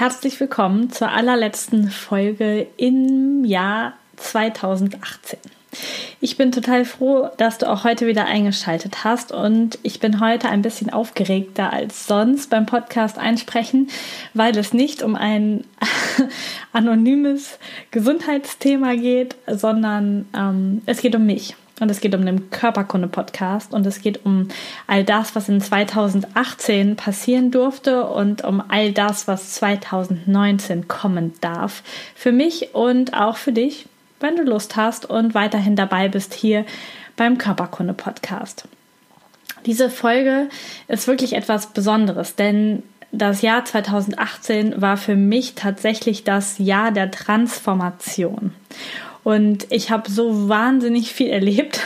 Herzlich willkommen zur allerletzten Folge im Jahr 2018. Ich bin total froh, dass du auch heute wieder eingeschaltet hast und ich bin heute ein bisschen aufgeregter als sonst beim Podcast einsprechen, weil es nicht um ein anonymes Gesundheitsthema geht, sondern ähm, es geht um mich. Und es geht um den Körperkunde-Podcast und es geht um all das, was in 2018 passieren durfte und um all das, was 2019 kommen darf. Für mich und auch für dich, wenn du Lust hast und weiterhin dabei bist hier beim Körperkunde-Podcast. Diese Folge ist wirklich etwas Besonderes, denn das Jahr 2018 war für mich tatsächlich das Jahr der Transformation. Und ich habe so wahnsinnig viel erlebt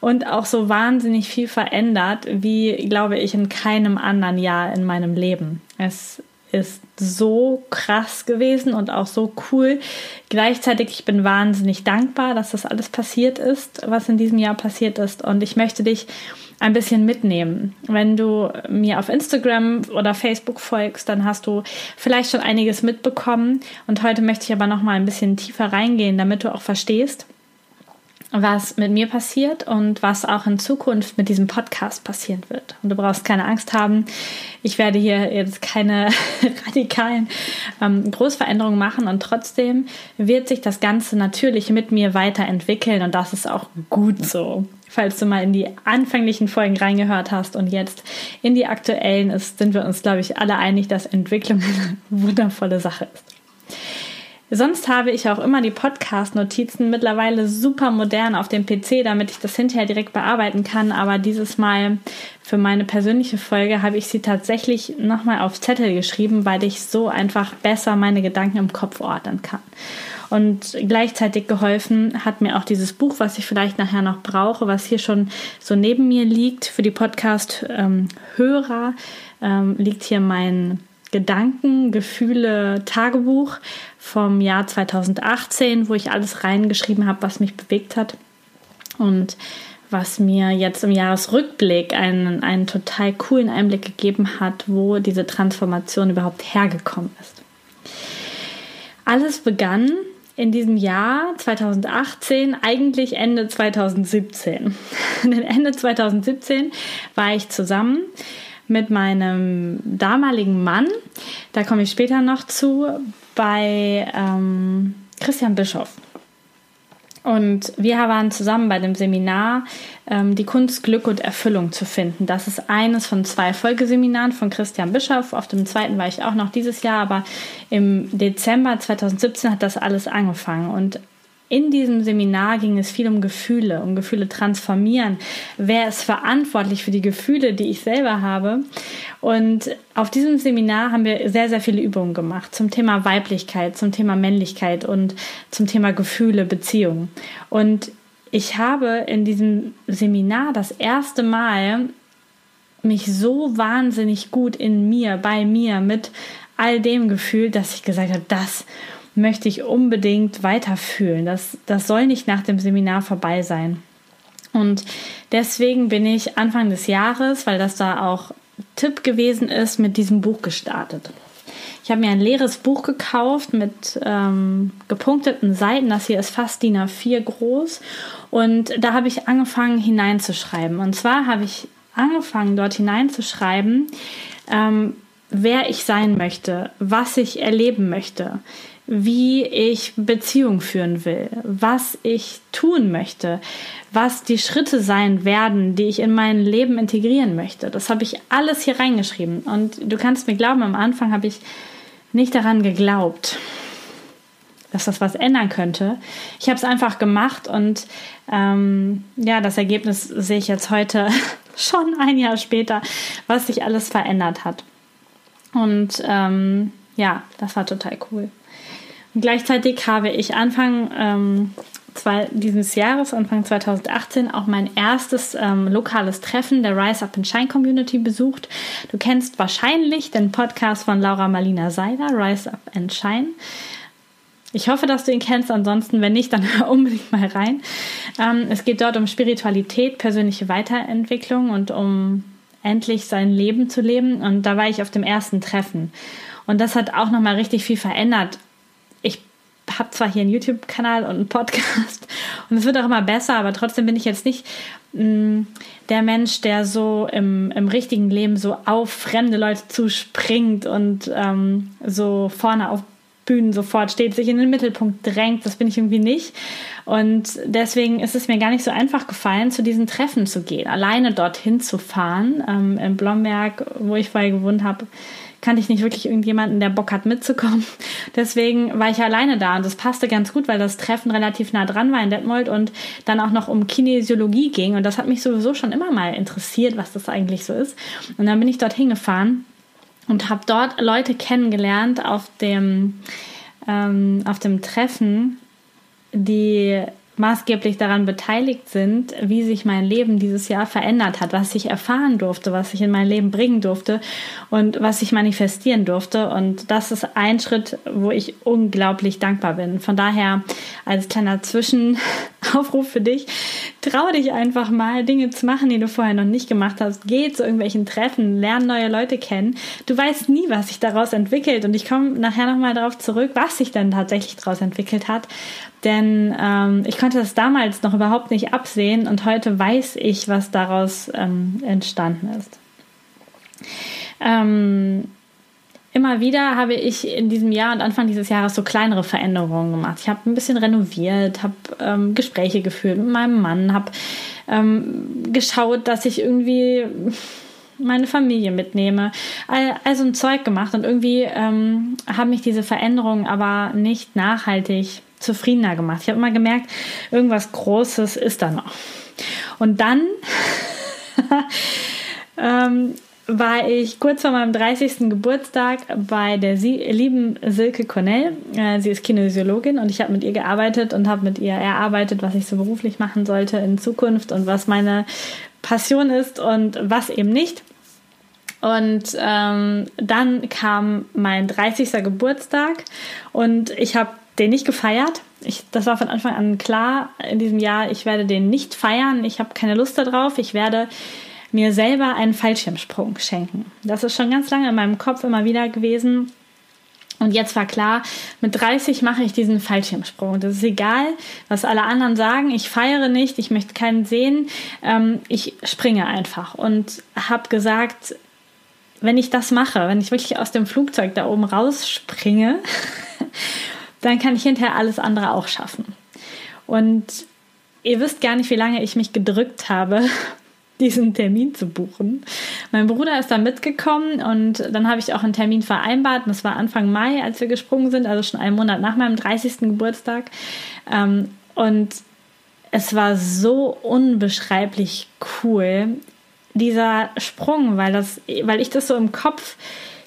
und auch so wahnsinnig viel verändert, wie, glaube ich, in keinem anderen Jahr in meinem Leben. Es ist so krass gewesen und auch so cool. Gleichzeitig, ich bin wahnsinnig dankbar, dass das alles passiert ist, was in diesem Jahr passiert ist. Und ich möchte dich ein bisschen mitnehmen. Wenn du mir auf Instagram oder Facebook folgst, dann hast du vielleicht schon einiges mitbekommen. Und heute möchte ich aber noch mal ein bisschen tiefer reingehen, damit du auch verstehst, was mit mir passiert und was auch in Zukunft mit diesem Podcast passieren wird. Und du brauchst keine Angst haben. Ich werde hier jetzt keine radikalen ähm, Großveränderungen machen und trotzdem wird sich das Ganze natürlich mit mir weiterentwickeln und das ist auch gut so. Falls du mal in die anfänglichen Folgen reingehört hast und jetzt in die aktuellen ist, sind wir uns, glaube ich, alle einig, dass Entwicklung eine wundervolle Sache ist. Sonst habe ich auch immer die Podcast-Notizen mittlerweile super modern auf dem PC, damit ich das hinterher direkt bearbeiten kann. Aber dieses Mal für meine persönliche Folge habe ich sie tatsächlich nochmal auf Zettel geschrieben, weil ich so einfach besser meine Gedanken im Kopf ordnen kann. Und gleichzeitig geholfen hat mir auch dieses Buch, was ich vielleicht nachher noch brauche, was hier schon so neben mir liegt. Für die Podcast-Hörer ähm, liegt hier mein Gedanken, Gefühle, Tagebuch vom Jahr 2018, wo ich alles reingeschrieben habe, was mich bewegt hat. Und was mir jetzt im Jahresrückblick einen, einen total coolen Einblick gegeben hat, wo diese Transformation überhaupt hergekommen ist. Alles begann in diesem Jahr 2018, eigentlich Ende 2017. Denn Ende 2017 war ich zusammen mit meinem damaligen Mann, da komme ich später noch zu, bei ähm, Christian Bischoff. Und wir waren zusammen bei dem Seminar ähm, Die Kunst, Glück und Erfüllung zu finden. Das ist eines von zwei Folgeseminaren von Christian Bischoff. Auf dem zweiten war ich auch noch dieses Jahr, aber im Dezember 2017 hat das alles angefangen. Und in diesem Seminar ging es viel um Gefühle, um Gefühle transformieren. Wer ist verantwortlich für die Gefühle, die ich selber habe? Und auf diesem Seminar haben wir sehr, sehr viele Übungen gemacht zum Thema Weiblichkeit, zum Thema Männlichkeit und zum Thema Gefühle, Beziehungen. Und ich habe in diesem Seminar das erste Mal mich so wahnsinnig gut in mir, bei mir, mit all dem gefühlt, dass ich gesagt habe, das möchte ich unbedingt weiterfühlen. Das, das soll nicht nach dem Seminar vorbei sein. Und deswegen bin ich Anfang des Jahres, weil das da auch Tipp gewesen ist, mit diesem Buch gestartet. Ich habe mir ein leeres Buch gekauft mit ähm, gepunkteten Seiten. Das hier ist fast DIN A4 groß. Und da habe ich angefangen hineinzuschreiben. Und zwar habe ich angefangen, dort hineinzuschreiben, ähm, wer ich sein möchte, was ich erleben möchte, wie ich Beziehung führen will, was ich tun möchte, was die Schritte sein werden, die ich in mein Leben integrieren möchte. Das habe ich alles hier reingeschrieben. Und du kannst mir glauben, am Anfang habe ich nicht daran geglaubt, dass das was ändern könnte. Ich habe es einfach gemacht und ähm, ja, das Ergebnis sehe ich jetzt heute schon ein Jahr später, was sich alles verändert hat. Und ähm, ja, das war total cool. Gleichzeitig habe ich Anfang ähm, zwei, dieses Jahres, Anfang 2018, auch mein erstes ähm, lokales Treffen der Rise Up and Shine Community besucht. Du kennst wahrscheinlich den Podcast von Laura Marlina Seiler, Rise Up and Shine. Ich hoffe, dass du ihn kennst. Ansonsten, wenn nicht, dann hör unbedingt mal rein. Ähm, es geht dort um Spiritualität, persönliche Weiterentwicklung und um endlich sein Leben zu leben. Und da war ich auf dem ersten Treffen. Und das hat auch nochmal richtig viel verändert. Habe zwar hier einen YouTube-Kanal und einen Podcast und es wird auch immer besser, aber trotzdem bin ich jetzt nicht mh, mm, der Mensch, der so im, im richtigen Leben so auf fremde Leute zuspringt und ähm, so vorne auf Bühnen sofort steht, sich in den Mittelpunkt drängt. Das bin ich irgendwie nicht. Und deswegen ist es mir gar nicht so einfach gefallen, zu diesen Treffen zu gehen, alleine dorthin zu fahren. Ähm, in Blomberg, wo ich vorher gewohnt habe, kannte ich nicht wirklich irgendjemanden, der Bock hat mitzukommen. Deswegen war ich alleine da und das passte ganz gut, weil das Treffen relativ nah dran war in Detmold und dann auch noch um Kinesiologie ging. Und das hat mich sowieso schon immer mal interessiert, was das eigentlich so ist. Und dann bin ich dorthin gefahren und habe dort Leute kennengelernt auf dem, ähm, auf dem Treffen, die maßgeblich daran beteiligt sind, wie sich mein Leben dieses Jahr verändert hat, was ich erfahren durfte, was ich in mein Leben bringen durfte und was ich manifestieren durfte. Und das ist ein Schritt, wo ich unglaublich dankbar bin. Von daher als kleiner Zwischenaufruf für dich, trau dich einfach mal, Dinge zu machen, die du vorher noch nicht gemacht hast. Geh zu irgendwelchen Treffen, lern neue Leute kennen. Du weißt nie, was sich daraus entwickelt. Und ich komme nachher nochmal darauf zurück, was sich dann tatsächlich daraus entwickelt hat. Denn ähm, ich konnte das damals noch überhaupt nicht absehen und heute weiß ich, was daraus ähm, entstanden ist. Ähm, immer wieder habe ich in diesem Jahr und Anfang dieses Jahres so kleinere Veränderungen gemacht. Ich habe ein bisschen renoviert, habe ähm, Gespräche geführt mit meinem Mann, habe ähm, geschaut, dass ich irgendwie meine Familie mitnehme. All, all so ein Zeug gemacht und irgendwie ähm, haben mich diese Veränderungen aber nicht nachhaltig zufriedener gemacht. Ich habe immer gemerkt, irgendwas Großes ist da noch. Und dann ähm, war ich kurz vor meinem 30. Geburtstag bei der Sie lieben Silke Cornell. Äh, sie ist Kinesiologin und ich habe mit ihr gearbeitet und habe mit ihr erarbeitet, was ich so beruflich machen sollte in Zukunft und was meine Passion ist und was eben nicht. Und ähm, dann kam mein 30. Geburtstag und ich habe den nicht gefeiert. Ich, das war von Anfang an klar in diesem Jahr, ich werde den nicht feiern. Ich habe keine Lust darauf. Ich werde mir selber einen Fallschirmsprung schenken. Das ist schon ganz lange in meinem Kopf immer wieder gewesen. Und jetzt war klar, mit 30 mache ich diesen Fallschirmsprung. Das ist egal, was alle anderen sagen. Ich feiere nicht, ich möchte keinen sehen. Ähm, ich springe einfach und habe gesagt, wenn ich das mache, wenn ich wirklich aus dem Flugzeug da oben rausspringe dann kann ich hinterher alles andere auch schaffen. Und ihr wisst gar nicht, wie lange ich mich gedrückt habe, diesen Termin zu buchen. Mein Bruder ist da mitgekommen und dann habe ich auch einen Termin vereinbart. das war Anfang Mai, als wir gesprungen sind, also schon einen Monat nach meinem 30. Geburtstag. Ähm, und es war so unbeschreiblich cool, dieser Sprung, weil, das, weil ich das so im Kopf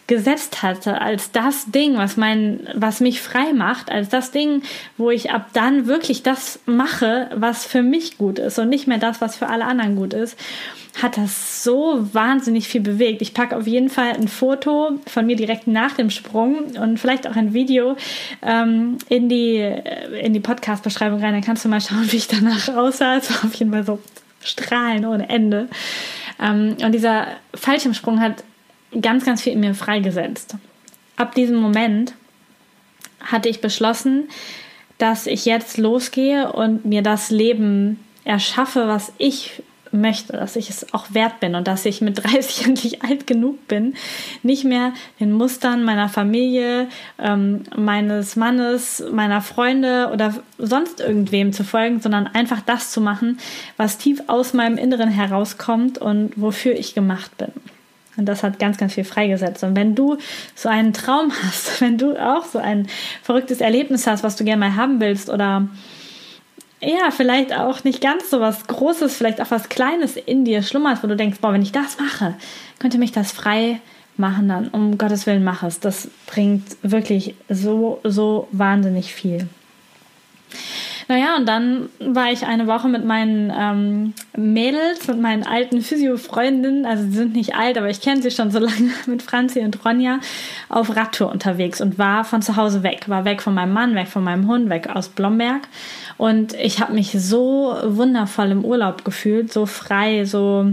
gesetzt hatte als das Ding, was mein, was mich frei macht, als das Ding, wo ich ab dann wirklich das mache, was für mich gut ist und nicht mehr das, was für alle anderen gut ist, hat das so wahnsinnig viel bewegt. Ich packe auf jeden Fall ein Foto von mir direkt nach dem Sprung und vielleicht auch ein Video ähm, in die, äh, in die Podcast-Beschreibung rein. Dann kannst du mal schauen, wie ich danach aussah. Es war auf jeden Fall so strahlen ohne Ende. Ähm, und dieser Fallschirmsprung hat ganz, ganz viel in mir freigesetzt. Ab diesem Moment hatte ich beschlossen, dass ich jetzt losgehe und mir das Leben erschaffe, was ich möchte, dass ich es auch wert bin und dass ich mit 30 endlich alt genug bin, nicht mehr den Mustern meiner Familie, ähm, meines Mannes, meiner Freunde oder sonst irgendwem zu folgen, sondern einfach das zu machen, was tief aus meinem Inneren herauskommt und wofür ich gemacht bin. Und das hat ganz, ganz viel freigesetzt. Und wenn du so einen Traum hast, wenn du auch so ein verrücktes Erlebnis hast, was du gerne mal haben willst oder ja, vielleicht auch nicht ganz so was Großes, vielleicht auch was Kleines in dir schlummert, wo du denkst, boah, wenn ich das mache, könnte mich das frei machen, dann um Gottes Willen mach es. Das bringt wirklich so, so wahnsinnig viel. Naja, und dann war ich eine Woche mit meinen ähm, Mädels, mit meinen alten Physio-Freundinnen, also sie sind nicht alt, aber ich kenne sie schon so lange, mit Franzi und Ronja, auf Radtour unterwegs und war von zu Hause weg. War weg von meinem Mann, weg von meinem Hund, weg aus Blomberg. Und ich habe mich so wundervoll im Urlaub gefühlt, so frei, so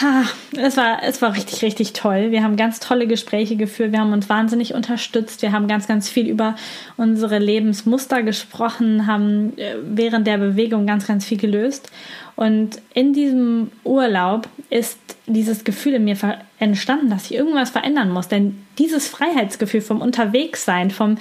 Ha, es war, es war richtig, richtig toll. Wir haben ganz tolle Gespräche geführt. Wir haben uns wahnsinnig unterstützt. Wir haben ganz, ganz viel über unsere Lebensmuster gesprochen, haben äh, während der Bewegung ganz, ganz viel gelöst. Und in diesem Urlaub ist dieses Gefühl in mir entstanden, dass ich irgendwas verändern muss. Denn dieses Freiheitsgefühl vom Unterwegssein, vom,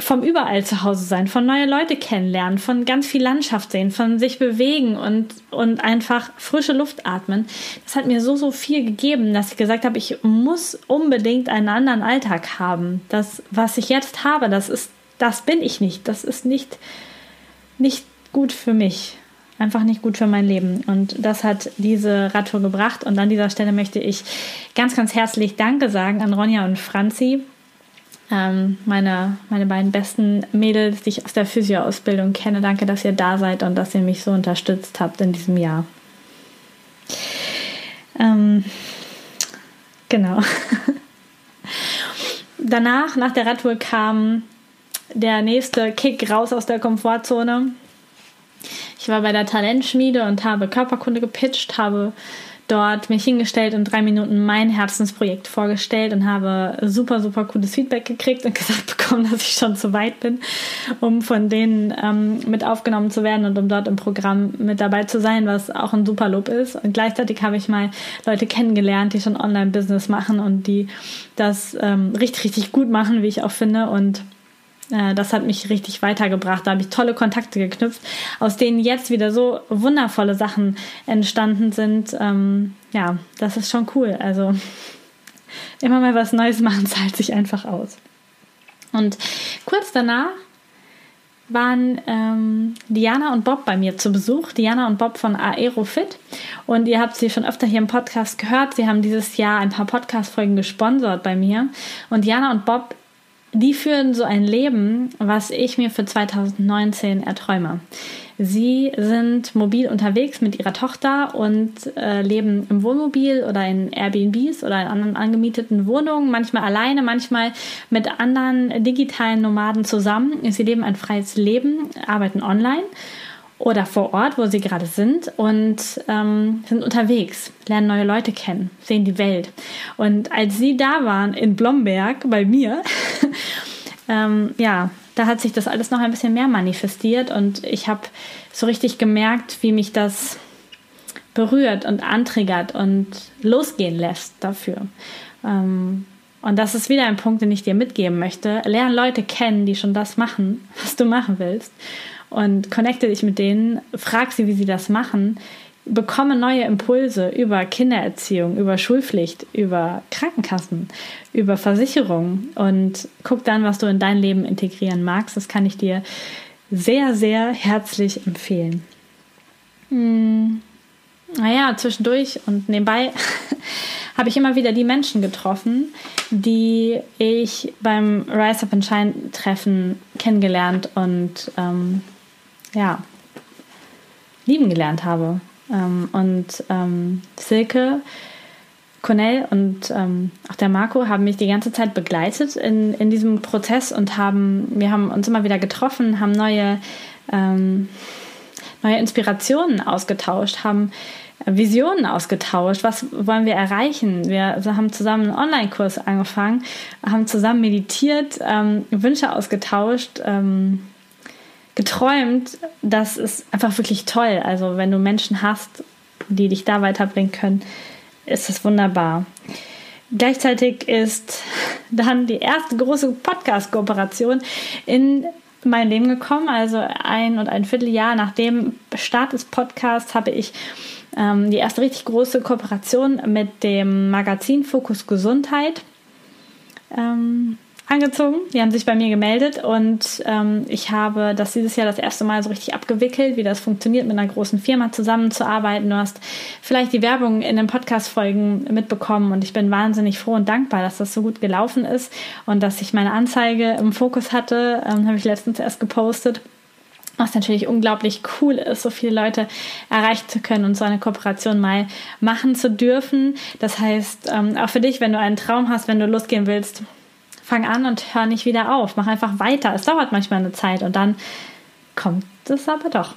vom überall zu Hause sein, von neue Leute kennenlernen, von ganz viel Landschaft sehen, von sich bewegen und, und einfach frische Luft atmen. Das hat mir so, so viel gegeben, dass ich gesagt habe, ich muss unbedingt einen anderen Alltag haben. Das, was ich jetzt habe, das ist, das bin ich nicht. Das ist nicht, nicht gut für mich. Einfach nicht gut für mein Leben. Und das hat diese Radtour gebracht. Und an dieser Stelle möchte ich ganz, ganz herzlich Danke sagen an Ronja und Franzi ähm, meine, meine beiden besten Mädels, die ich aus der Physio-Ausbildung kenne. Danke, dass ihr da seid und dass ihr mich so unterstützt habt in diesem Jahr. Ähm, genau. Danach, nach der Radtour, kam der nächste Kick raus aus der Komfortzone. Ich war bei der Talentschmiede und habe Körperkunde gepitcht, habe dort mich hingestellt und drei Minuten mein Herzensprojekt vorgestellt und habe super, super cooles Feedback gekriegt und gesagt bekommen, dass ich schon zu weit bin, um von denen ähm, mit aufgenommen zu werden und um dort im Programm mit dabei zu sein, was auch ein super Lob ist. Und gleichzeitig habe ich mal Leute kennengelernt, die schon Online-Business machen und die das ähm, richtig, richtig gut machen, wie ich auch finde. Und das hat mich richtig weitergebracht. Da habe ich tolle Kontakte geknüpft, aus denen jetzt wieder so wundervolle Sachen entstanden sind. Ähm, ja, das ist schon cool. Also immer mal was Neues machen zahlt sich einfach aus. Und kurz danach waren ähm, Diana und Bob bei mir zu Besuch. Diana und Bob von Aerofit. Und ihr habt sie schon öfter hier im Podcast gehört. Sie haben dieses Jahr ein paar Podcast-Folgen gesponsert bei mir. Und Diana und Bob die führen so ein Leben, was ich mir für 2019 erträume. Sie sind mobil unterwegs mit ihrer Tochter und äh, leben im Wohnmobil oder in Airbnbs oder in anderen angemieteten Wohnungen, manchmal alleine, manchmal mit anderen digitalen Nomaden zusammen. Sie leben ein freies Leben, arbeiten online oder vor Ort, wo sie gerade sind und ähm, sind unterwegs, lernen neue Leute kennen, sehen die Welt. Und als sie da waren in Blomberg bei mir, ähm, ja, da hat sich das alles noch ein bisschen mehr manifestiert und ich habe so richtig gemerkt, wie mich das berührt und antriggert und losgehen lässt dafür. Ähm, und das ist wieder ein Punkt, den ich dir mitgeben möchte. Lern Leute kennen, die schon das machen, was du machen willst und connecte dich mit denen, frag sie, wie sie das machen, bekomme neue Impulse über Kindererziehung, über Schulpflicht, über Krankenkassen, über Versicherung und guck dann, was du in dein Leben integrieren magst. Das kann ich dir sehr, sehr herzlich empfehlen. Hm. Naja, zwischendurch und nebenbei habe ich immer wieder die Menschen getroffen, die ich beim Rise Up and Shine Treffen kennengelernt und ähm, ja, lieben gelernt habe. Ähm, und ähm, Silke, Cornell und ähm, auch der Marco haben mich die ganze Zeit begleitet in, in diesem Prozess und haben, wir haben uns immer wieder getroffen, haben neue, ähm, neue Inspirationen ausgetauscht, haben Visionen ausgetauscht. Was wollen wir erreichen? Wir haben zusammen einen Online-Kurs angefangen, haben zusammen meditiert, ähm, Wünsche ausgetauscht, ähm, geträumt, das ist einfach wirklich toll. Also wenn du Menschen hast, die dich da weiterbringen können, ist es wunderbar. Gleichzeitig ist dann die erste große Podcast-Kooperation in mein Leben gekommen. Also ein und ein Vierteljahr nach dem Start des Podcasts habe ich ähm, die erste richtig große Kooperation mit dem Magazin Fokus Gesundheit ähm, angezogen. Die haben sich bei mir gemeldet und ähm, ich habe das dieses Jahr das erste Mal so richtig abgewickelt, wie das funktioniert, mit einer großen Firma zusammenzuarbeiten. Du hast vielleicht die Werbung in den Podcast-Folgen mitbekommen und ich bin wahnsinnig froh und dankbar, dass das so gut gelaufen ist und dass ich meine Anzeige im Fokus hatte. Ähm, habe ich letztens erst gepostet. Was natürlich unglaublich cool ist, so viele Leute erreichen zu können und so eine Kooperation mal machen zu dürfen. Das heißt, ähm, auch für dich, wenn du einen Traum hast, wenn du losgehen willst, fang an und hör nicht wieder auf. Mach einfach weiter. Es dauert manchmal eine Zeit und dann kommt es aber doch.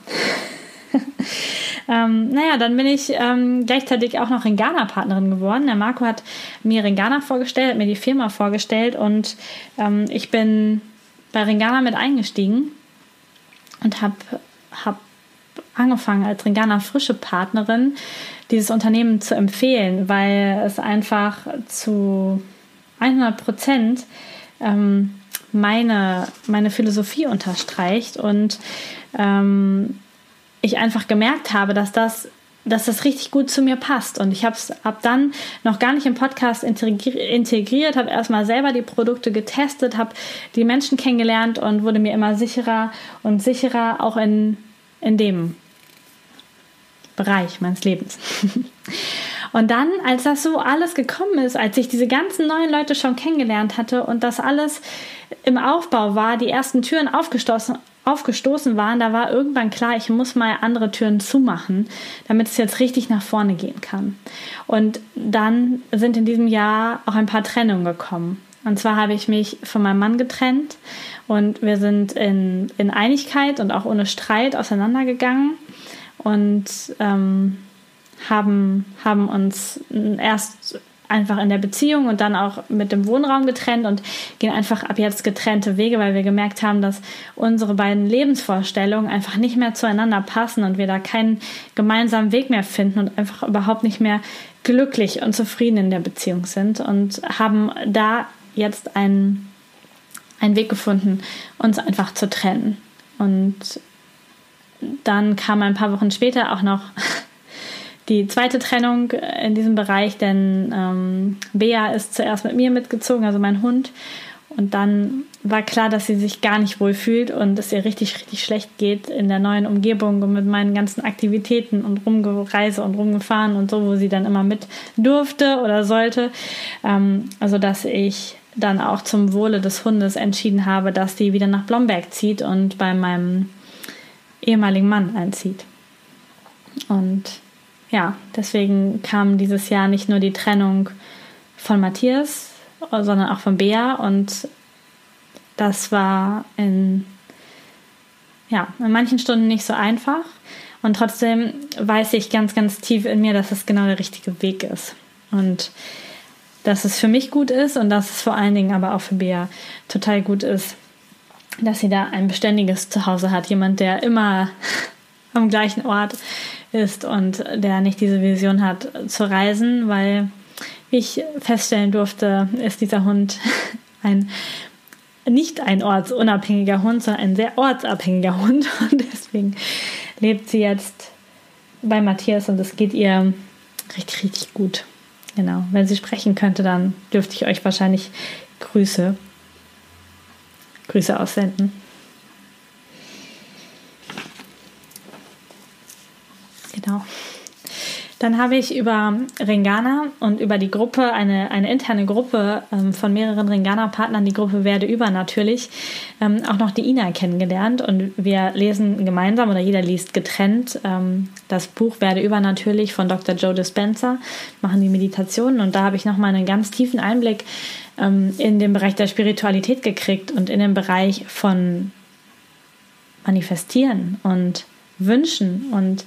ähm, naja, dann bin ich ähm, gleichzeitig auch noch Ringana-Partnerin geworden. Der Marco hat mir Ringana vorgestellt, hat mir die Firma vorgestellt und ähm, ich bin bei Ringana mit eingestiegen und habe hab angefangen als Ringana frische Partnerin dieses Unternehmen zu empfehlen, weil es einfach zu 100 Prozent ähm, meine, meine Philosophie unterstreicht und ähm, ich einfach gemerkt habe, dass das dass das richtig gut zu mir passt. Und ich habe es ab dann noch gar nicht im Podcast integriert, habe erstmal selber die Produkte getestet, habe die Menschen kennengelernt und wurde mir immer sicherer und sicherer, auch in, in dem Bereich meines Lebens. Und dann, als das so alles gekommen ist, als ich diese ganzen neuen Leute schon kennengelernt hatte und das alles im Aufbau war, die ersten Türen aufgestoßen, aufgestoßen waren, da war irgendwann klar, ich muss mal andere Türen zumachen, damit es jetzt richtig nach vorne gehen kann. Und dann sind in diesem Jahr auch ein paar Trennungen gekommen. Und zwar habe ich mich von meinem Mann getrennt und wir sind in, in Einigkeit und auch ohne Streit auseinandergegangen. Und ähm, haben, haben uns erst einfach in der Beziehung und dann auch mit dem Wohnraum getrennt und gehen einfach ab jetzt getrennte Wege, weil wir gemerkt haben, dass unsere beiden Lebensvorstellungen einfach nicht mehr zueinander passen und wir da keinen gemeinsamen Weg mehr finden und einfach überhaupt nicht mehr glücklich und zufrieden in der Beziehung sind und haben da jetzt einen, einen Weg gefunden, uns einfach zu trennen. Und dann kam ein paar Wochen später auch noch die zweite Trennung in diesem Bereich, denn ähm, Bea ist zuerst mit mir mitgezogen, also mein Hund. Und dann war klar, dass sie sich gar nicht wohl fühlt und es ihr richtig, richtig schlecht geht in der neuen Umgebung und mit meinen ganzen Aktivitäten und rumgereise und rumgefahren und so, wo sie dann immer mit durfte oder sollte. Ähm, also, dass ich dann auch zum Wohle des Hundes entschieden habe, dass sie wieder nach Blomberg zieht und bei meinem ehemaligen Mann einzieht. Und ja, deswegen kam dieses Jahr nicht nur die Trennung von Matthias, sondern auch von Bea und das war in, ja, in manchen Stunden nicht so einfach. Und trotzdem weiß ich ganz, ganz tief in mir, dass es genau der richtige Weg ist. Und dass es für mich gut ist und dass es vor allen Dingen aber auch für Bea total gut ist, dass sie da ein beständiges Zuhause hat, jemand, der immer am gleichen Ort ist und der nicht diese Vision hat zu reisen, weil ich feststellen durfte, ist dieser Hund ein nicht ein ortsunabhängiger Hund, sondern ein sehr ortsabhängiger Hund und deswegen lebt sie jetzt bei Matthias und es geht ihr richtig, richtig gut. Genau, wenn sie sprechen könnte, dann dürfte ich euch wahrscheinlich Grüße, Grüße aussenden. Genau. Dann habe ich über Ringana und über die Gruppe, eine, eine interne Gruppe ähm, von mehreren Ringana-Partnern, die Gruppe Werde über natürlich, ähm, auch noch die Ina kennengelernt. Und wir lesen gemeinsam oder jeder liest getrennt ähm, das Buch Werde über natürlich von Dr. Joe Dispenza, machen die Meditationen. Und da habe ich nochmal einen ganz tiefen Einblick ähm, in den Bereich der Spiritualität gekriegt und in den Bereich von Manifestieren und Wünschen und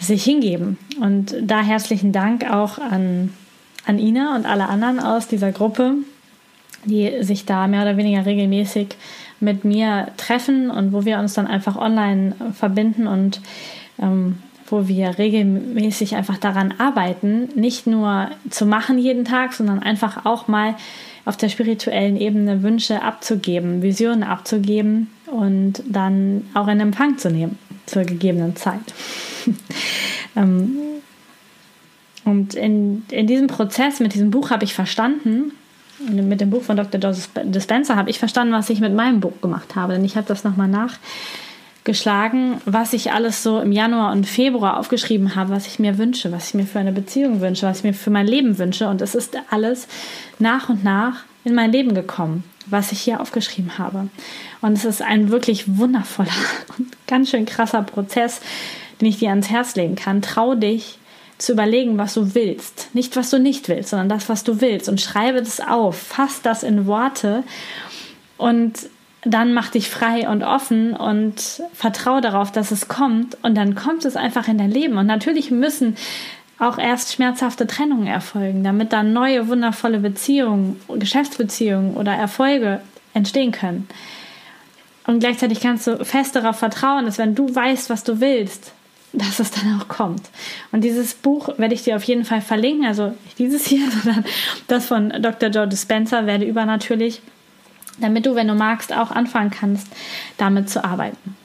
sich hingeben. Und da herzlichen Dank auch an, an Ina und alle anderen aus dieser Gruppe, die sich da mehr oder weniger regelmäßig mit mir treffen und wo wir uns dann einfach online verbinden und ähm, wo wir regelmäßig einfach daran arbeiten, nicht nur zu machen jeden Tag, sondern einfach auch mal auf der spirituellen Ebene Wünsche abzugeben, Visionen abzugeben und dann auch in Empfang zu nehmen zur gegebenen Zeit. ähm, und in, in diesem Prozess mit diesem Buch habe ich verstanden, mit dem Buch von Dr. Joseph Dispenza habe ich verstanden, was ich mit meinem Buch gemacht habe. Denn ich habe das nochmal nachgeschlagen, was ich alles so im Januar und Februar aufgeschrieben habe, was ich mir wünsche, was ich mir für eine Beziehung wünsche, was ich mir für mein Leben wünsche. Und es ist alles nach und nach in mein Leben gekommen, was ich hier aufgeschrieben habe. Und es ist ein wirklich wundervoller und ganz schön krasser Prozess, den ich dir ans Herz legen kann. Trau dich, zu überlegen, was du willst. Nicht, was du nicht willst, sondern das, was du willst. Und schreibe das auf, fass das in Worte und dann mach dich frei und offen und vertraue darauf, dass es kommt. Und dann kommt es einfach in dein Leben. Und natürlich müssen auch erst schmerzhafte Trennungen erfolgen, damit dann neue, wundervolle Beziehungen, Geschäftsbeziehungen oder Erfolge entstehen können. Und gleichzeitig kannst du fest darauf vertrauen, dass wenn du weißt, was du willst, dass es dann auch kommt. Und dieses Buch werde ich dir auf jeden Fall verlinken, also nicht dieses hier, sondern das von Dr. Joe Dispenza, werde übernatürlich, damit du, wenn du magst, auch anfangen kannst, damit zu arbeiten.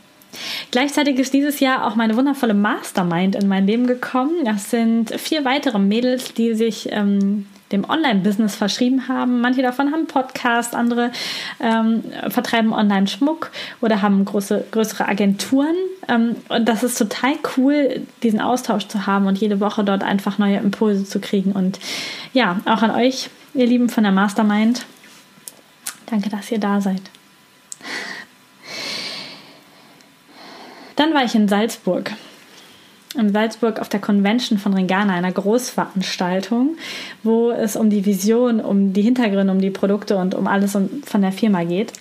Gleichzeitig ist dieses Jahr auch meine wundervolle Mastermind in mein Leben gekommen. Das sind vier weitere Mädels, die sich ähm, dem Online-Business verschrieben haben. Manche davon haben Podcasts, andere ähm, vertreiben Online-Schmuck oder haben große, größere Agenturen. Ähm, und das ist total cool, diesen Austausch zu haben und jede Woche dort einfach neue Impulse zu kriegen. Und ja, auch an euch, ihr Lieben von der Mastermind. Danke, dass ihr da seid. Dann war ich in Salzburg in Salzburg auf der Convention von Ringana, einer Großveranstaltung, wo es um die Vision, um die Hintergründe, um die Produkte und um alles von der Firma geht.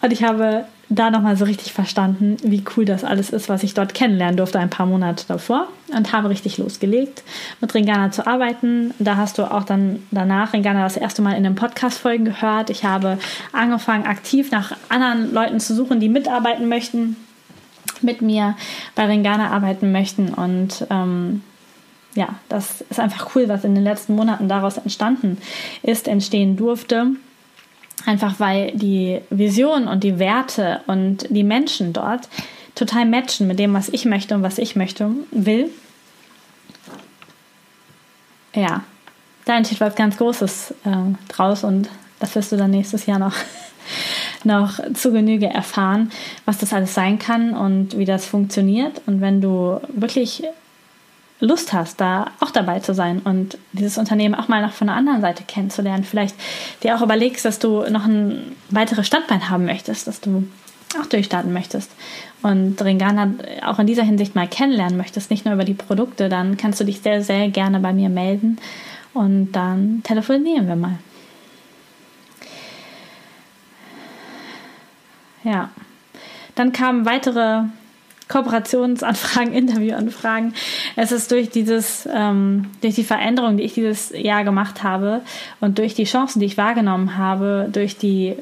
Und ich habe da nochmal so richtig verstanden, wie cool das alles ist, was ich dort kennenlernen durfte, ein paar Monate davor. Und habe richtig losgelegt, mit Ringana zu arbeiten. Da hast du auch dann danach Ringana das erste Mal in den Podcast-Folgen gehört. Ich habe angefangen, aktiv nach anderen Leuten zu suchen, die mitarbeiten möchten mit mir bei Ringana arbeiten möchten. Und ähm, ja, das ist einfach cool, was in den letzten Monaten daraus entstanden ist, entstehen durfte. Einfach weil die Vision und die Werte und die Menschen dort total matchen mit dem, was ich möchte und was ich möchte, will. Ja, da entsteht was ganz Großes äh, draus und das wirst du dann nächstes Jahr noch noch zu Genüge erfahren, was das alles sein kann und wie das funktioniert. Und wenn du wirklich Lust hast, da auch dabei zu sein und dieses Unternehmen auch mal noch von der anderen Seite kennenzulernen, vielleicht dir auch überlegst, dass du noch ein weiteres Standbein haben möchtest, dass du auch durchstarten möchtest und Ringana auch in dieser Hinsicht mal kennenlernen möchtest, nicht nur über die Produkte, dann kannst du dich sehr, sehr gerne bei mir melden und dann telefonieren wir mal. Ja. Dann kamen weitere Kooperationsanfragen, Interviewanfragen. Es ist durch dieses, ähm, durch die Veränderung, die ich dieses Jahr gemacht habe und durch die Chancen, die ich wahrgenommen habe, durch die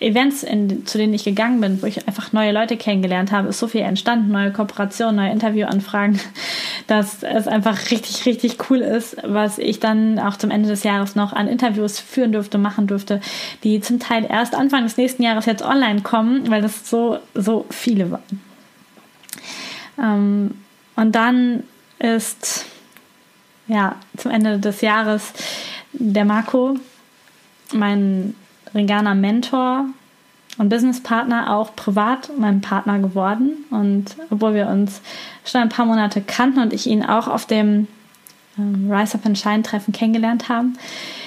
Events, in, zu denen ich gegangen bin, wo ich einfach neue Leute kennengelernt habe, ist so viel entstanden, neue Kooperationen, neue Interviewanfragen, dass es einfach richtig, richtig cool ist, was ich dann auch zum Ende des Jahres noch an Interviews führen durfte, machen durfte, die zum Teil erst Anfang des nächsten Jahres jetzt online kommen, weil das so, so viele waren. Ähm, und dann ist ja zum Ende des Jahres der Marco, mein Ringana Mentor und Businesspartner auch privat mein Partner geworden. Und obwohl wir uns schon ein paar Monate kannten und ich ihn auch auf dem ähm, Rise Up and Shine Treffen kennengelernt haben,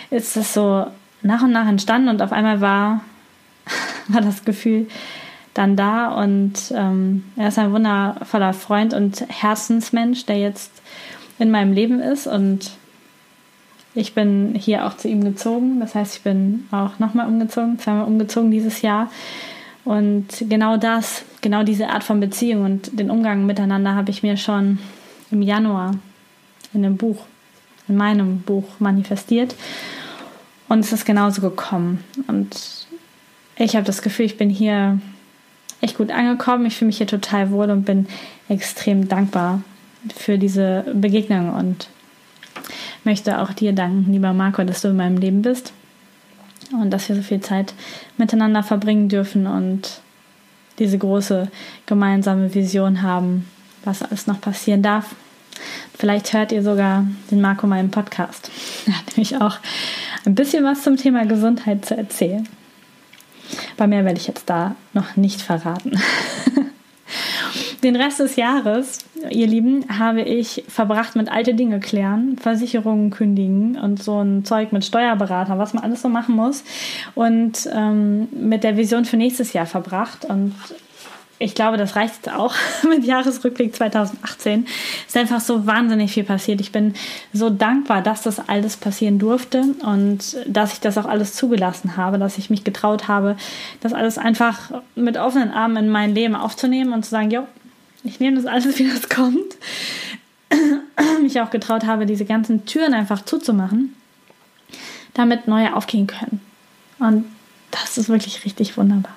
ist es so nach und nach entstanden und auf einmal war, war das Gefühl dann da und ähm, er ist ein wundervoller Freund und Herzensmensch, der jetzt in meinem Leben ist und ich bin hier auch zu ihm gezogen. Das heißt, ich bin auch nochmal umgezogen, zweimal umgezogen dieses Jahr. Und genau das, genau diese Art von Beziehung und den Umgang miteinander habe ich mir schon im Januar in dem Buch, in meinem Buch manifestiert. Und es ist genauso gekommen. Und ich habe das Gefühl, ich bin hier echt gut angekommen. Ich fühle mich hier total wohl und bin extrem dankbar für diese Begegnung und möchte auch dir danken, lieber Marco, dass du in meinem Leben bist und dass wir so viel Zeit miteinander verbringen dürfen und diese große gemeinsame Vision haben, was alles noch passieren darf. Vielleicht hört ihr sogar den Marco mal im Podcast. Er hat nämlich auch ein bisschen was zum Thema Gesundheit zu erzählen. Bei mehr werde ich jetzt da noch nicht verraten. Den Rest des Jahres, ihr Lieben, habe ich verbracht mit alte Dinge klären, Versicherungen kündigen und so ein Zeug mit Steuerberater, was man alles so machen muss. Und ähm, mit der Vision für nächstes Jahr verbracht. Und ich glaube, das reicht jetzt auch mit Jahresrückblick 2018. Es ist einfach so wahnsinnig viel passiert. Ich bin so dankbar, dass das alles passieren durfte und dass ich das auch alles zugelassen habe, dass ich mich getraut habe, das alles einfach mit offenen Armen in mein Leben aufzunehmen und zu sagen, jo, ich nehme das alles, wie das kommt. mich auch getraut habe, diese ganzen Türen einfach zuzumachen, damit neue aufgehen können. Und das ist wirklich richtig wunderbar.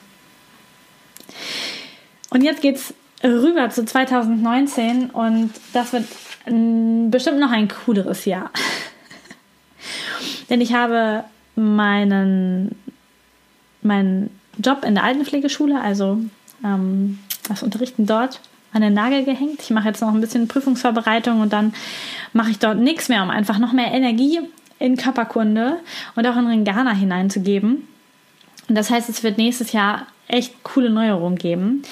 Und jetzt geht's rüber zu 2019 und das wird bestimmt noch ein cooleres Jahr. Denn ich habe meinen, meinen Job in der Altenpflegeschule, also ähm, das Unterrichten dort, an den Nagel gehängt. Ich mache jetzt noch ein bisschen Prüfungsvorbereitung und dann mache ich dort nichts mehr, um einfach noch mehr Energie in Körperkunde und auch in Ringana hineinzugeben. Und das heißt, es wird nächstes Jahr echt coole Neuerungen geben.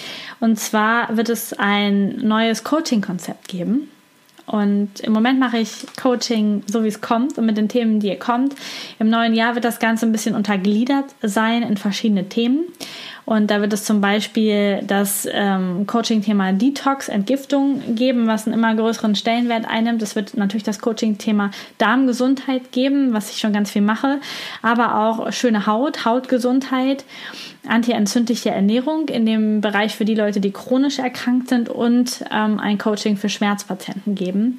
Und zwar wird es ein neues Coaching-Konzept geben. Und im Moment mache ich Coaching so, wie es kommt und mit den Themen, die ihr kommt. Im neuen Jahr wird das Ganze ein bisschen untergliedert sein in verschiedene Themen. Und da wird es zum Beispiel das ähm, Coaching-Thema Detox, Entgiftung geben, was einen immer größeren Stellenwert einnimmt. Es wird natürlich das Coaching-Thema Darmgesundheit geben, was ich schon ganz viel mache, aber auch schöne Haut, Hautgesundheit, antientzündliche Ernährung in dem Bereich für die Leute, die chronisch erkrankt sind und ähm, ein Coaching für Schmerzpatienten geben.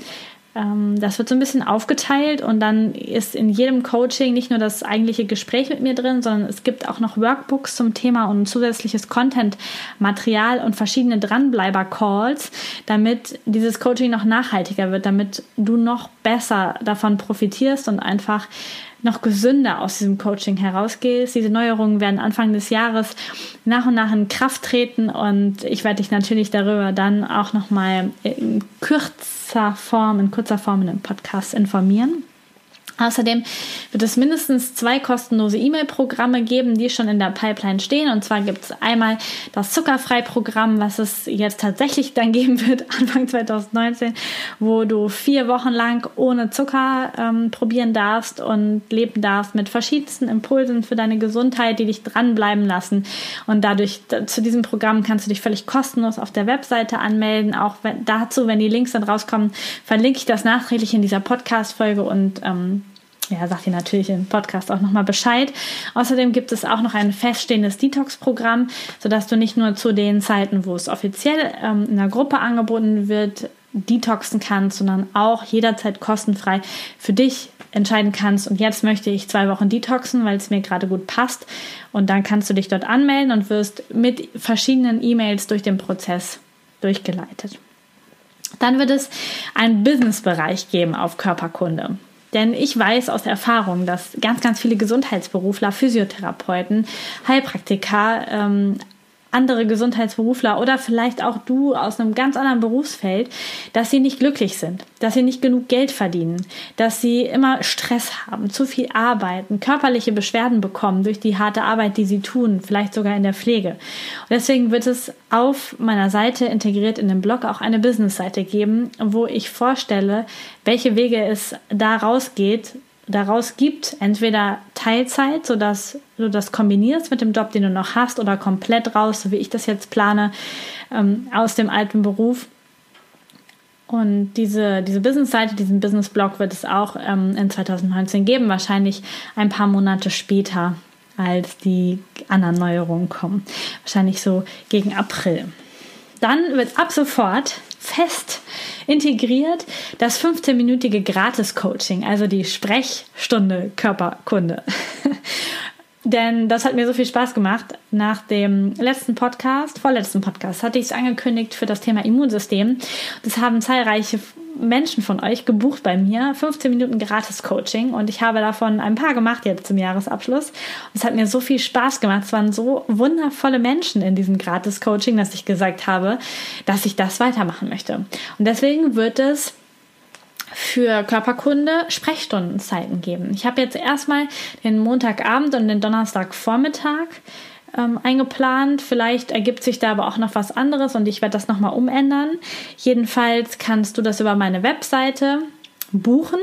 Ähm, das wird so ein bisschen aufgeteilt und dann ist in jedem Coaching nicht nur das eigentliche Gespräch mit mir drin, sondern es gibt auch noch Workbooks zum Thema und zusätzliches Content-Material und verschiedene Dranbleiber-Calls, damit dieses Coaching noch nachhaltiger wird, damit du noch besser davon profitierst und einfach noch gesünder aus diesem Coaching herausgehst. Diese Neuerungen werden Anfang des Jahres nach und nach in Kraft treten und ich werde dich natürlich darüber dann auch nochmal in kürzer Form, in kurzer Form in einem Podcast informieren. Außerdem wird es mindestens zwei kostenlose E-Mail-Programme geben, die schon in der Pipeline stehen. Und zwar gibt es einmal das Zuckerfrei-Programm, was es jetzt tatsächlich dann geben wird, Anfang 2019, wo du vier Wochen lang ohne Zucker ähm, probieren darfst und leben darfst mit verschiedensten Impulsen für deine Gesundheit, die dich dranbleiben lassen. Und dadurch, zu diesem Programm kannst du dich völlig kostenlos auf der Webseite anmelden. Auch wenn, dazu, wenn die Links dann rauskommen, verlinke ich das nachträglich in dieser Podcast-Folge und ähm, ja, sagt ihr natürlich im Podcast auch nochmal Bescheid. Außerdem gibt es auch noch ein feststehendes Detox-Programm, sodass du nicht nur zu den Zeiten, wo es offiziell ähm, in der Gruppe angeboten wird, detoxen kannst, sondern auch jederzeit kostenfrei für dich entscheiden kannst. Und jetzt möchte ich zwei Wochen detoxen, weil es mir gerade gut passt. Und dann kannst du dich dort anmelden und wirst mit verschiedenen E-Mails durch den Prozess durchgeleitet. Dann wird es einen Business-Bereich geben auf Körperkunde. Denn ich weiß aus Erfahrung, dass ganz, ganz viele Gesundheitsberufler, Physiotherapeuten, Heilpraktiker, ähm, andere Gesundheitsberufler oder vielleicht auch du aus einem ganz anderen Berufsfeld, dass sie nicht glücklich sind, dass sie nicht genug Geld verdienen, dass sie immer Stress haben, zu viel arbeiten, körperliche Beschwerden bekommen durch die harte Arbeit, die sie tun, vielleicht sogar in der Pflege. Und deswegen wird es auf meiner Seite integriert in dem Blog auch eine Business-Seite geben, wo ich vorstelle, welche Wege es da rausgeht, daraus gibt, entweder Teilzeit, sodass du das kombinierst mit dem Job, den du noch hast, oder komplett raus, so wie ich das jetzt plane, ähm, aus dem alten Beruf. Und diese, diese Business-Seite, diesen Business-Blog wird es auch ähm, in 2019 geben, wahrscheinlich ein paar Monate später, als die anderen Neuerungen kommen. Wahrscheinlich so gegen April. Dann wird ab sofort fest integriert das 15-minütige Gratis-Coaching, also die Sprechstunde Körperkunde. Denn das hat mir so viel Spaß gemacht. Nach dem letzten Podcast, vorletzten Podcast, hatte ich es angekündigt für das Thema Immunsystem. Das haben zahlreiche Menschen von euch gebucht bei mir. 15 Minuten Gratis-Coaching und ich habe davon ein paar gemacht jetzt zum Jahresabschluss. es hat mir so viel Spaß gemacht. Es waren so wundervolle Menschen in diesem Gratis-Coaching, dass ich gesagt habe, dass ich das weitermachen möchte. Und deswegen wird es für Körperkunde Sprechstundenzeiten geben. Ich habe jetzt erstmal den Montagabend und den Donnerstagvormittag ähm, eingeplant. Vielleicht ergibt sich da aber auch noch was anderes und ich werde das nochmal umändern. Jedenfalls kannst du das über meine Webseite buchen,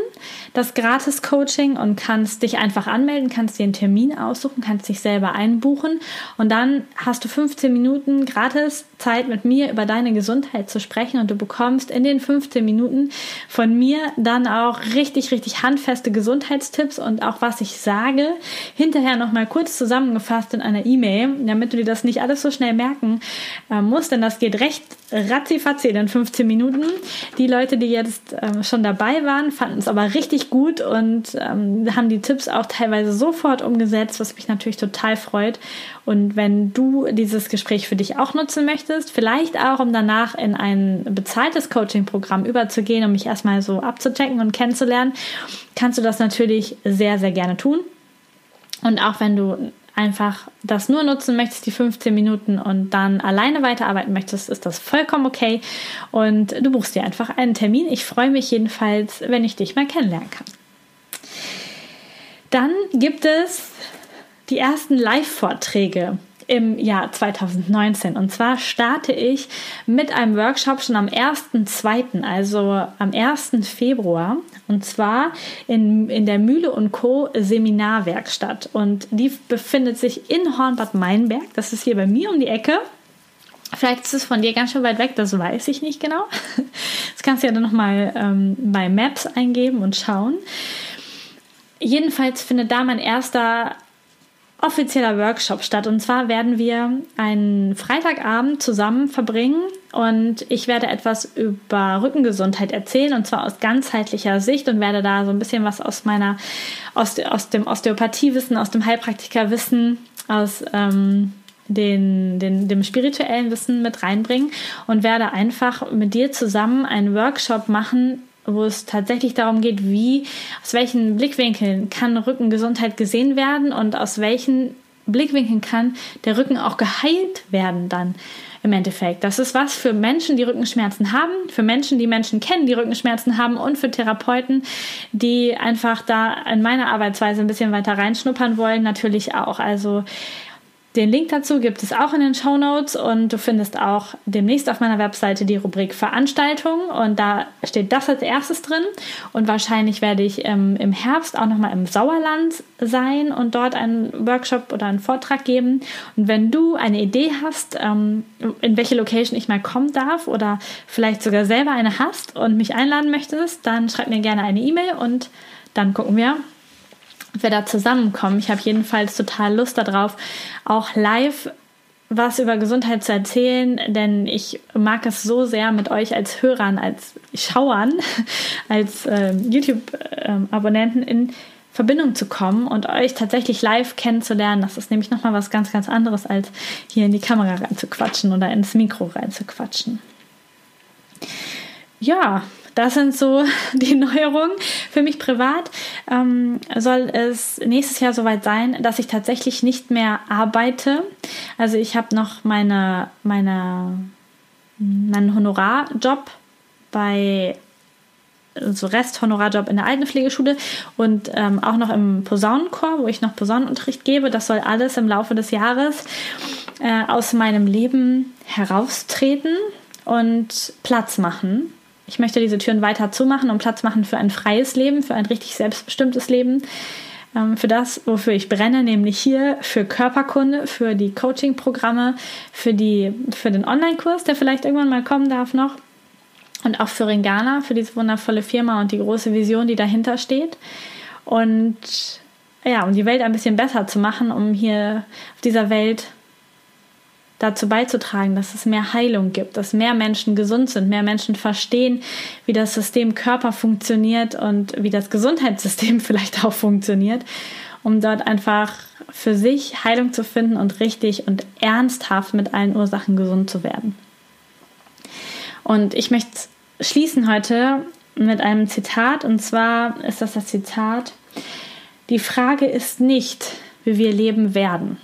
das Gratis-Coaching und kannst dich einfach anmelden, kannst dir einen Termin aussuchen, kannst dich selber einbuchen und dann hast du 15 Minuten gratis Zeit mit mir über deine Gesundheit zu sprechen und du bekommst in den 15 Minuten von mir dann auch richtig, richtig handfeste Gesundheitstipps und auch was ich sage, hinterher nochmal kurz zusammengefasst in einer E-Mail, damit du dir das nicht alles so schnell merken äh, musst, denn das geht recht ratzifatzi in 15 Minuten. Die Leute, die jetzt äh, schon dabei waren, fanden es aber richtig gut und ähm, haben die Tipps auch teilweise sofort umgesetzt, was mich natürlich total freut. Und wenn du dieses Gespräch für dich auch nutzen möchtest, vielleicht auch, um danach in ein bezahltes Coaching-Programm überzugehen, um mich erstmal so abzuchecken und kennenzulernen, kannst du das natürlich sehr, sehr gerne tun. Und auch wenn du einfach das nur nutzen möchtest, die 15 Minuten und dann alleine weiterarbeiten möchtest, ist das vollkommen okay. Und du buchst dir einfach einen Termin. Ich freue mich jedenfalls, wenn ich dich mal kennenlernen kann. Dann gibt es die ersten Live-Vorträge im Jahr 2019. Und zwar starte ich mit einem Workshop schon am 1.2., also am 1. Februar. Und zwar in, in der Mühle und Co. Seminarwerkstatt. Und die befindet sich in Hornbad Meinberg. Das ist hier bei mir um die Ecke. Vielleicht ist es von dir ganz schön weit weg, das weiß ich nicht genau. Das kannst du ja dann nochmal ähm, bei Maps eingeben und schauen. Jedenfalls findet da mein erster offizieller Workshop statt. Und zwar werden wir einen Freitagabend zusammen verbringen und ich werde etwas über Rückengesundheit erzählen und zwar aus ganzheitlicher Sicht und werde da so ein bisschen was aus meiner, aus, aus dem Osteopathiewissen, aus dem Heilpraktikerwissen, aus ähm, den, den, dem spirituellen Wissen mit reinbringen und werde einfach mit dir zusammen einen Workshop machen wo es tatsächlich darum geht, wie, aus welchen Blickwinkeln kann Rückengesundheit gesehen werden und aus welchen Blickwinkeln kann der Rücken auch geheilt werden dann im Endeffekt. Das ist was für Menschen, die Rückenschmerzen haben, für Menschen, die Menschen kennen, die Rückenschmerzen haben und für Therapeuten, die einfach da in meiner Arbeitsweise ein bisschen weiter reinschnuppern wollen, natürlich auch. Also den Link dazu gibt es auch in den Show Notes und du findest auch demnächst auf meiner Webseite die Rubrik Veranstaltungen und da steht das als erstes drin. Und wahrscheinlich werde ich ähm, im Herbst auch nochmal im Sauerland sein und dort einen Workshop oder einen Vortrag geben. Und wenn du eine Idee hast, ähm, in welche Location ich mal kommen darf oder vielleicht sogar selber eine hast und mich einladen möchtest, dann schreib mir gerne eine E-Mail und dann gucken wir, wir da zusammenkommen. Ich habe jedenfalls total Lust darauf, auch live was über Gesundheit zu erzählen, denn ich mag es so sehr mit euch als Hörern, als Schauern, als äh, YouTube-Abonnenten in Verbindung zu kommen und euch tatsächlich live kennenzulernen. Das ist nämlich nochmal was ganz, ganz anderes, als hier in die Kamera reinzuquatschen oder ins Mikro reinzuquatschen. Ja, das sind so die Neuerungen. Für mich privat ähm, soll es nächstes Jahr soweit sein, dass ich tatsächlich nicht mehr arbeite. Also ich habe noch meine, meine, meinen Honorarjob bei so Resthonorarjob in der Altenpflegeschule und ähm, auch noch im Posaunenchor, wo ich noch Posaunenunterricht gebe. Das soll alles im Laufe des Jahres äh, aus meinem Leben heraustreten und Platz machen ich möchte diese Türen weiter zumachen und Platz machen für ein freies Leben, für ein richtig selbstbestimmtes Leben, ähm, für das, wofür ich brenne, nämlich hier für Körperkunde, für die Coaching-Programme, für, für den Online-Kurs, der vielleicht irgendwann mal kommen darf noch. Und auch für Ringana, für diese wundervolle Firma und die große Vision, die dahinter steht. Und ja, um die Welt ein bisschen besser zu machen, um hier auf dieser Welt dazu beizutragen, dass es mehr Heilung gibt, dass mehr Menschen gesund sind, mehr Menschen verstehen, wie das System Körper funktioniert und wie das Gesundheitssystem vielleicht auch funktioniert, um dort einfach für sich Heilung zu finden und richtig und ernsthaft mit allen Ursachen gesund zu werden. Und ich möchte schließen heute mit einem Zitat und zwar ist das das Zitat, die Frage ist nicht, wie wir leben werden.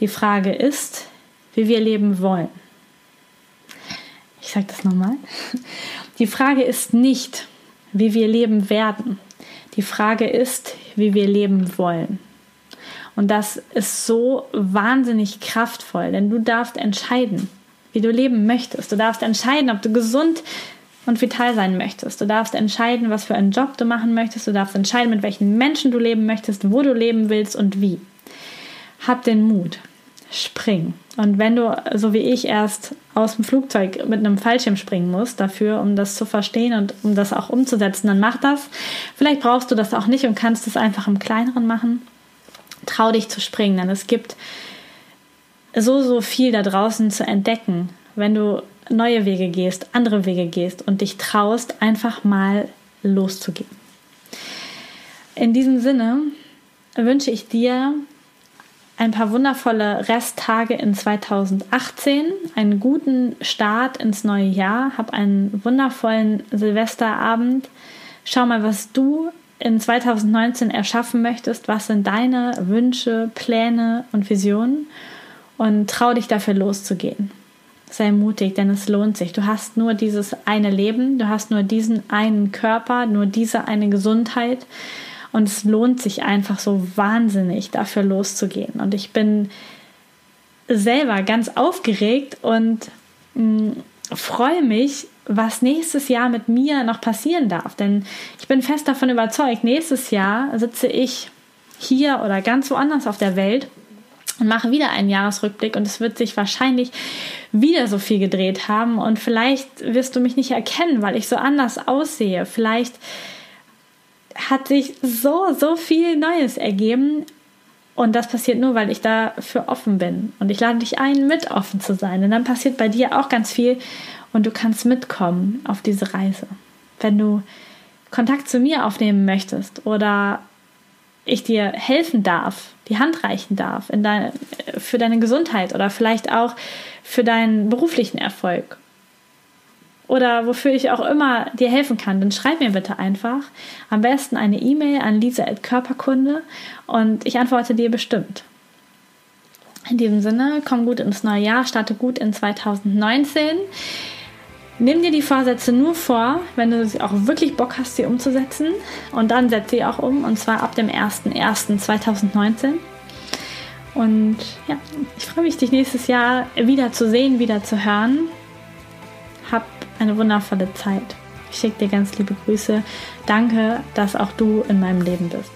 Die Frage ist, wie wir leben wollen. Ich sage das nochmal. Die Frage ist nicht, wie wir leben werden. Die Frage ist, wie wir leben wollen. Und das ist so wahnsinnig kraftvoll, denn du darfst entscheiden, wie du leben möchtest. Du darfst entscheiden, ob du gesund und vital sein möchtest. Du darfst entscheiden, was für einen Job du machen möchtest. Du darfst entscheiden, mit welchen Menschen du leben möchtest, wo du leben willst und wie. Hab den Mut. Spring. Und wenn du, so wie ich, erst aus dem Flugzeug mit einem Fallschirm springen musst, dafür, um das zu verstehen und um das auch umzusetzen, dann mach das. Vielleicht brauchst du das auch nicht und kannst es einfach im Kleineren machen. Trau dich zu springen, denn es gibt so, so viel da draußen zu entdecken, wenn du neue Wege gehst, andere Wege gehst und dich traust, einfach mal loszugehen. In diesem Sinne wünsche ich dir ein paar wundervolle Resttage in 2018, einen guten Start ins neue Jahr, hab einen wundervollen Silvesterabend. Schau mal, was du in 2019 erschaffen möchtest, was sind deine Wünsche, Pläne und Visionen und trau dich dafür loszugehen sei mutig, denn es lohnt sich. Du hast nur dieses eine Leben, du hast nur diesen einen Körper, nur diese eine Gesundheit. Und es lohnt sich einfach so wahnsinnig, dafür loszugehen. Und ich bin selber ganz aufgeregt und mm, freue mich, was nächstes Jahr mit mir noch passieren darf. Denn ich bin fest davon überzeugt, nächstes Jahr sitze ich hier oder ganz woanders auf der Welt und mache wieder einen Jahresrückblick und es wird sich wahrscheinlich wieder so viel gedreht haben und vielleicht wirst du mich nicht erkennen, weil ich so anders aussehe. Vielleicht hat sich so, so viel Neues ergeben und das passiert nur, weil ich dafür offen bin. Und ich lade dich ein, mit offen zu sein. Und dann passiert bei dir auch ganz viel und du kannst mitkommen auf diese Reise. Wenn du Kontakt zu mir aufnehmen möchtest oder ich dir helfen darf, die Hand reichen darf in dein, für deine Gesundheit oder vielleicht auch für deinen beruflichen Erfolg oder wofür ich auch immer dir helfen kann, dann schreib mir bitte einfach am besten eine E-Mail an lisa.körperkunde und ich antworte dir bestimmt. In diesem Sinne, komm gut ins neue Jahr, starte gut in 2019. Nimm dir die Vorsätze nur vor, wenn du auch wirklich Bock hast, sie umzusetzen. Und dann setz sie auch um, und zwar ab dem 01.01.2019. Und ja, ich freue mich, dich nächstes Jahr wieder zu sehen, wieder zu hören. Eine wundervolle Zeit. Ich schicke dir ganz liebe Grüße. Danke, dass auch du in meinem Leben bist.